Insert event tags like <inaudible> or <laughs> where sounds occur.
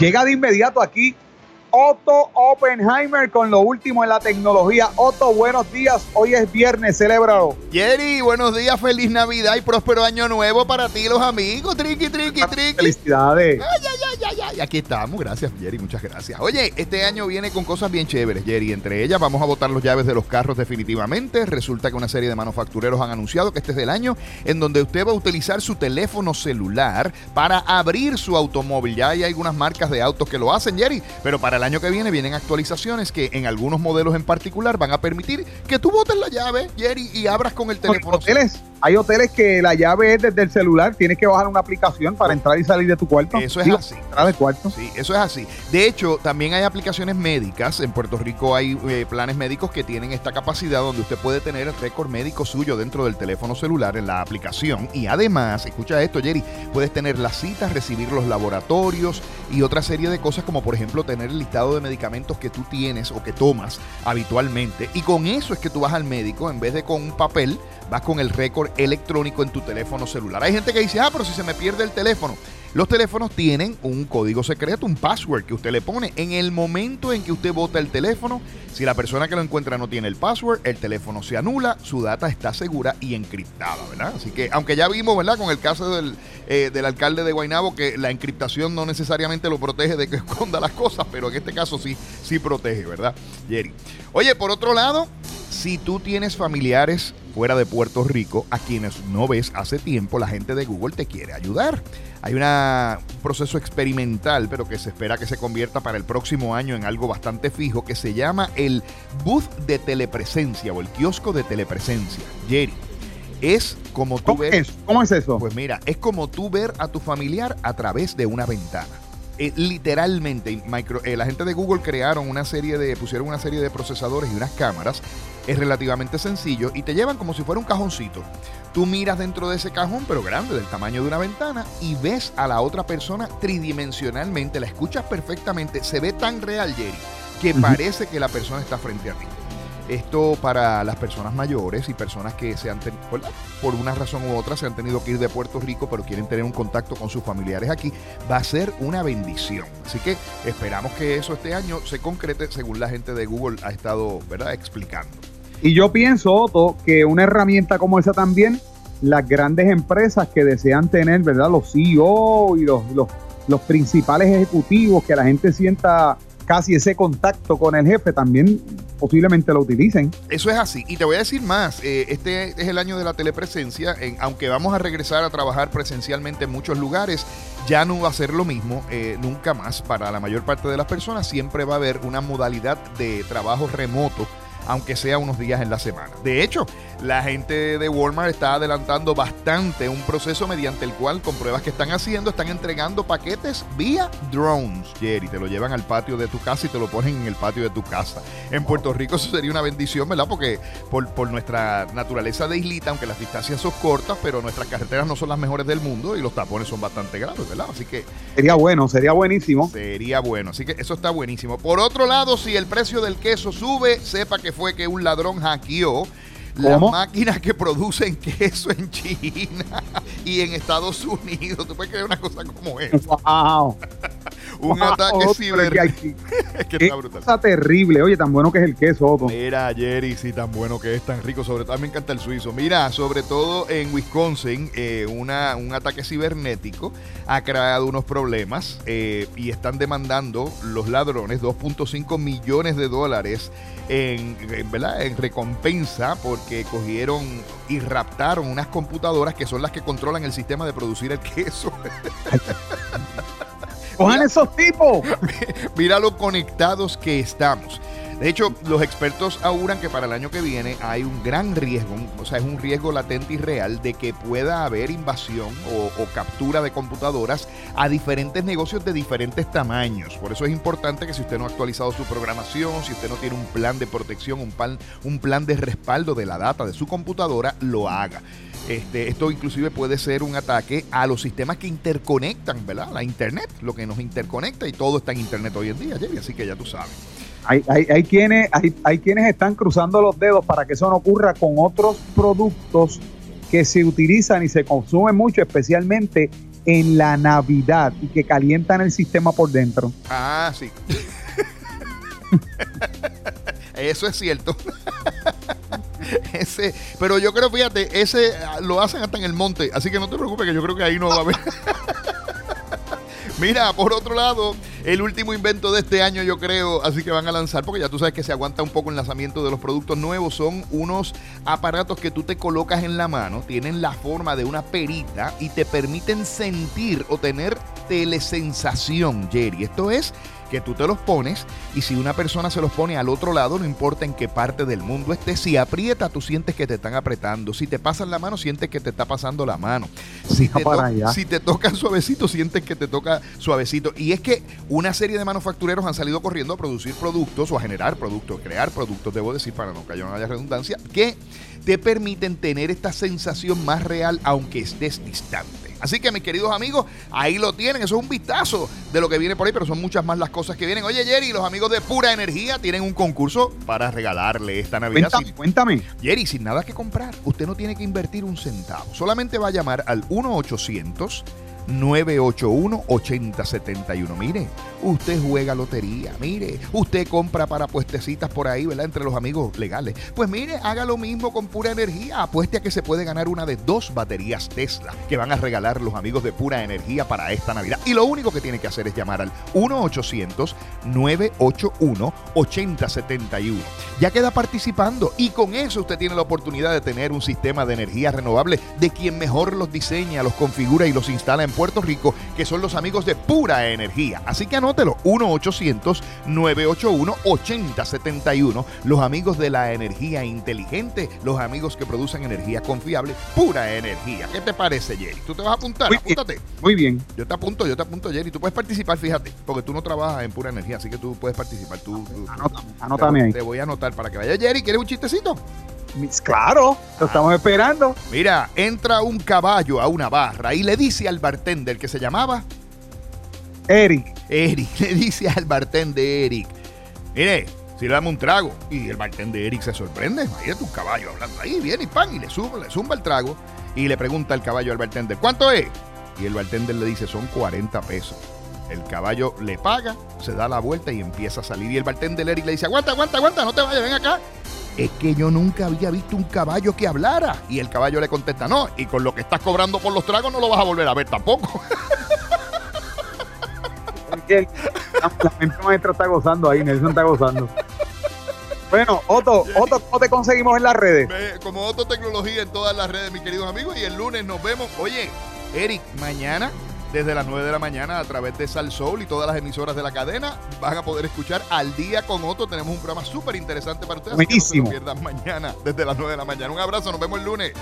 Llega de inmediato aquí Otto Oppenheimer con lo último en la tecnología. Otto, buenos días. Hoy es viernes, celébralo. Jerry, buenos días, feliz Navidad y próspero año nuevo para ti, los amigos. Triqui, triqui, triqui. Felicidades. Ay, ay, ay, ay, ay. Aquí estamos, gracias, Jerry, muchas gracias. Oye, este año viene con cosas bien chéveres, Jerry. Entre ellas, vamos a botar los llaves de los carros definitivamente. Resulta que una serie de manufactureros han anunciado que este es el año en donde usted va a utilizar su teléfono celular para abrir su automóvil. Ya hay algunas marcas de autos que lo hacen, Jerry, pero para el año que viene vienen actualizaciones que en algunos modelos en particular van a permitir que tú botes la llave, Jerry, y abras con el teléfono. Hoteles, hay hoteles que la llave es desde el celular, tienes que bajar una aplicación para entrar y salir de tu cuarto. Eso es así. Entrar al cuarto. Sí, eso es así. De hecho, también hay aplicaciones médicas. En Puerto Rico hay eh, planes médicos que tienen esta capacidad donde usted puede tener el récord médico suyo dentro del teléfono celular en la aplicación. Y además, escucha esto, Jerry, puedes tener las citas, recibir los laboratorios y otra serie de cosas como por ejemplo tener el listado de medicamentos que tú tienes o que tomas habitualmente. Y con eso es que tú vas al médico en vez de con un papel, vas con el récord electrónico en tu teléfono celular. Hay gente que dice, ah, pero si se me pierde el teléfono. Los teléfonos tienen un código secreto, un password que usted le pone. En el momento en que usted bota el teléfono, si la persona que lo encuentra no tiene el password, el teléfono se anula, su data está segura y encriptada, ¿verdad? Así que, aunque ya vimos, ¿verdad? Con el caso del, eh, del alcalde de Guaynabo, que la encriptación no necesariamente lo protege de que <laughs> esconda las cosas, pero en este caso sí, sí protege, ¿verdad, Jerry? Oye, por otro lado, si tú tienes familiares fuera de Puerto Rico a quienes no ves hace tiempo, la gente de Google te quiere ayudar. Hay un proceso experimental, pero que se espera que se convierta para el próximo año en algo bastante fijo, que se llama el booth de telepresencia o el kiosco de telepresencia. Jerry, es como tú ¿Cómo ver. es? ¿Cómo es eso? Pues mira, es como tú ver a tu familiar a través de una ventana. Eh, literalmente, micro- eh, la gente de Google crearon una serie de, pusieron una serie de procesadores y unas cámaras. Es relativamente sencillo y te llevan como si fuera un cajoncito. Tú miras dentro de ese cajón, pero grande, del tamaño de una ventana, y ves a la otra persona tridimensionalmente, la escuchas perfectamente, se ve tan real, Jerry, que parece que la persona está frente a ti. Esto para las personas mayores y personas que se han ten- por, por una razón u otra se han tenido que ir de Puerto Rico, pero quieren tener un contacto con sus familiares aquí, va a ser una bendición. Así que esperamos que eso este año se concrete según la gente de Google ha estado ¿verdad? explicando. Y yo pienso, Otto, que una herramienta como esa también, las grandes empresas que desean tener, ¿verdad? Los CEO y los, los, los principales ejecutivos, que la gente sienta casi ese contacto con el jefe, también posiblemente lo utilicen. Eso es así. Y te voy a decir más. eh, este es el año de la telepresencia. en- aunque vamos a regresar a trabajar presencialmente en muchos lugares, ya no va a ser lo mismo eh, nunca más. Para la mayor parte de las personas siempre va a haber una modalidad de trabajo remoto aunque sea unos días en la semana. De hecho, la gente de Walmart está adelantando bastante un proceso mediante el cual, con pruebas que están haciendo, están entregando paquetes vía drones. Jerry, te lo llevan al patio de tu casa y te lo ponen en el patio de tu casa. En Puerto Rico eso sería una bendición, ¿verdad? Porque por, por nuestra naturaleza de islita, aunque las distancias son cortas, pero nuestras carreteras no son las mejores del mundo y los tapones son bastante graves, ¿verdad? Así que Sería bueno, sería buenísimo. Sería bueno, así que eso está buenísimo. Por otro lado, si el precio del queso sube, sepa que fue que un ladrón hackeó las ¿Cómo? máquinas que producen queso en China <laughs> y en Estados Unidos. ¿Tú puedes creer una cosa como esa? Wow. <laughs> Un Wow, ataque Otto, ciber. que hay- Es que está brutal. cosa terrible. Oye, tan bueno que es el queso, Otto. Mira, Jerry, sí, tan bueno que es, tan rico. Sobre todo, a mí me encanta el suizo. Mira, sobre todo en Wisconsin, eh, una, un ataque cibernético ha creado unos problemas eh, y están demandando los ladrones 2.5 millones de dólares en, en, ¿verdad? en recompensa porque cogieron y raptaron unas computadoras que son las que controlan el sistema de producir el <laughs> queso. Cojan esos tipos. <laughs> Mira lo conectados que estamos. De hecho, los expertos auguran que para el año que viene hay un gran riesgo, o sea, es un riesgo latente y real de que pueda haber invasión o, o captura de computadoras a diferentes negocios de diferentes tamaños. Por eso es importante que si usted no ha actualizado su programación, si usted no tiene un plan de protección, un plan, un plan de respaldo de la data de su computadora, lo haga. Este, esto inclusive puede ser un ataque a los sistemas que interconectan, ¿verdad? La Internet, lo que nos interconecta y todo está en Internet hoy en día, Jerry, así que ya tú sabes. Hay, hay, hay quienes, hay, hay quienes están cruzando los dedos para que eso no ocurra con otros productos que se utilizan y se consumen mucho, especialmente en la Navidad y que calientan el sistema por dentro. Ah, sí. <laughs> Eso es cierto. <laughs> ese, pero yo creo, fíjate, ese ah, lo hacen hasta en el monte, así que no te preocupes que yo creo que ahí no va a haber. <laughs> Mira, por otro lado, el último invento de este año, yo creo, así que van a lanzar, porque ya tú sabes que se aguanta un poco el lanzamiento de los productos nuevos, son unos aparatos que tú te colocas en la mano, tienen la forma de una perita y te permiten sentir o tener telesensación, Jerry. Esto es que tú te los pones y si una persona se los pone al otro lado, no importa en qué parte del mundo esté, si aprieta, tú sientes que te están apretando. Si te pasan la mano, sientes que te está pasando la mano. Si te, si te tocan suavecito, sientes que te toca suavecito. Y es que una serie de manufactureros han salido corriendo a producir productos o a generar productos, crear productos, debo decir, para no que no haya redundancia, que te permiten tener esta sensación más real aunque estés distante. Así que mis queridos amigos, ahí lo tienen. Eso es un vistazo de lo que viene por ahí, pero son muchas más las cosas que vienen. Oye, Jerry, los amigos de Pura Energía tienen un concurso para regalarle esta Navidad. Cuéntame, cuéntame. Jerry, sin nada que comprar, usted no tiene que invertir un centavo. Solamente va a llamar al 1 800 981-8071. Mire, usted juega lotería, mire, usted compra para puestecitas por ahí, ¿verdad? Entre los amigos legales. Pues mire, haga lo mismo con pura energía. Apueste a que se puede ganar una de dos baterías Tesla que van a regalar los amigos de pura energía para esta Navidad. Y lo único que tiene que hacer es llamar al 1-800-981-8071. Ya queda participando y con eso usted tiene la oportunidad de tener un sistema de energía renovable de quien mejor los diseña, los configura y los instala en Puerto Rico, que son los amigos de Pura Energía. Así que anótelo, 1-800-981-8071. Los amigos de la energía inteligente, los amigos que producen energía confiable, Pura Energía. ¿Qué te parece, Jerry? ¿Tú te vas a apuntar? Muy Apúntate. Bien. Muy bien. Yo te apunto, yo te apunto, Jerry. Tú puedes participar, fíjate, porque tú no trabajas en Pura Energía, así que tú puedes participar. Tú, anótame, ahí. Te voy a anotar para que vaya. Jerry, ¿quieres un chistecito? Claro, lo estamos esperando. Mira, entra un caballo a una barra y le dice al bartender que se llamaba Eric. Eric, <laughs> le dice al bartender Eric, mire, si le damos un trago. Y el bartender Eric se sorprende, imagínate un caballo hablando ahí, viene y pan, y le zumba, le zumba el trago y le pregunta al caballo al bartender, ¿cuánto es? Y el bartender le dice, son 40 pesos. El caballo le paga, se da la vuelta y empieza a salir. Y el bartender Eric le dice, aguanta, aguanta, aguanta, no te vayas, ven acá es que yo nunca había visto un caballo que hablara. Y el caballo le contesta, no, y con lo que estás cobrando por los tragos no lo vas a volver a ver tampoco. <laughs> La mente maestra está gozando ahí, Nelson está gozando. Bueno, Otto, Otto, ¿cómo te conseguimos en las redes? Como Otto Tecnología en todas las redes, mis queridos amigos. Y el lunes nos vemos. Oye, Eric, mañana desde las 9 de la mañana a través de Sal Soul y todas las emisoras de la cadena. Van a poder escuchar al día con Otto. Tenemos un programa súper interesante para ustedes. Buenísimo. no se pierdan mañana desde las 9 de la mañana. Un abrazo, nos vemos el lunes.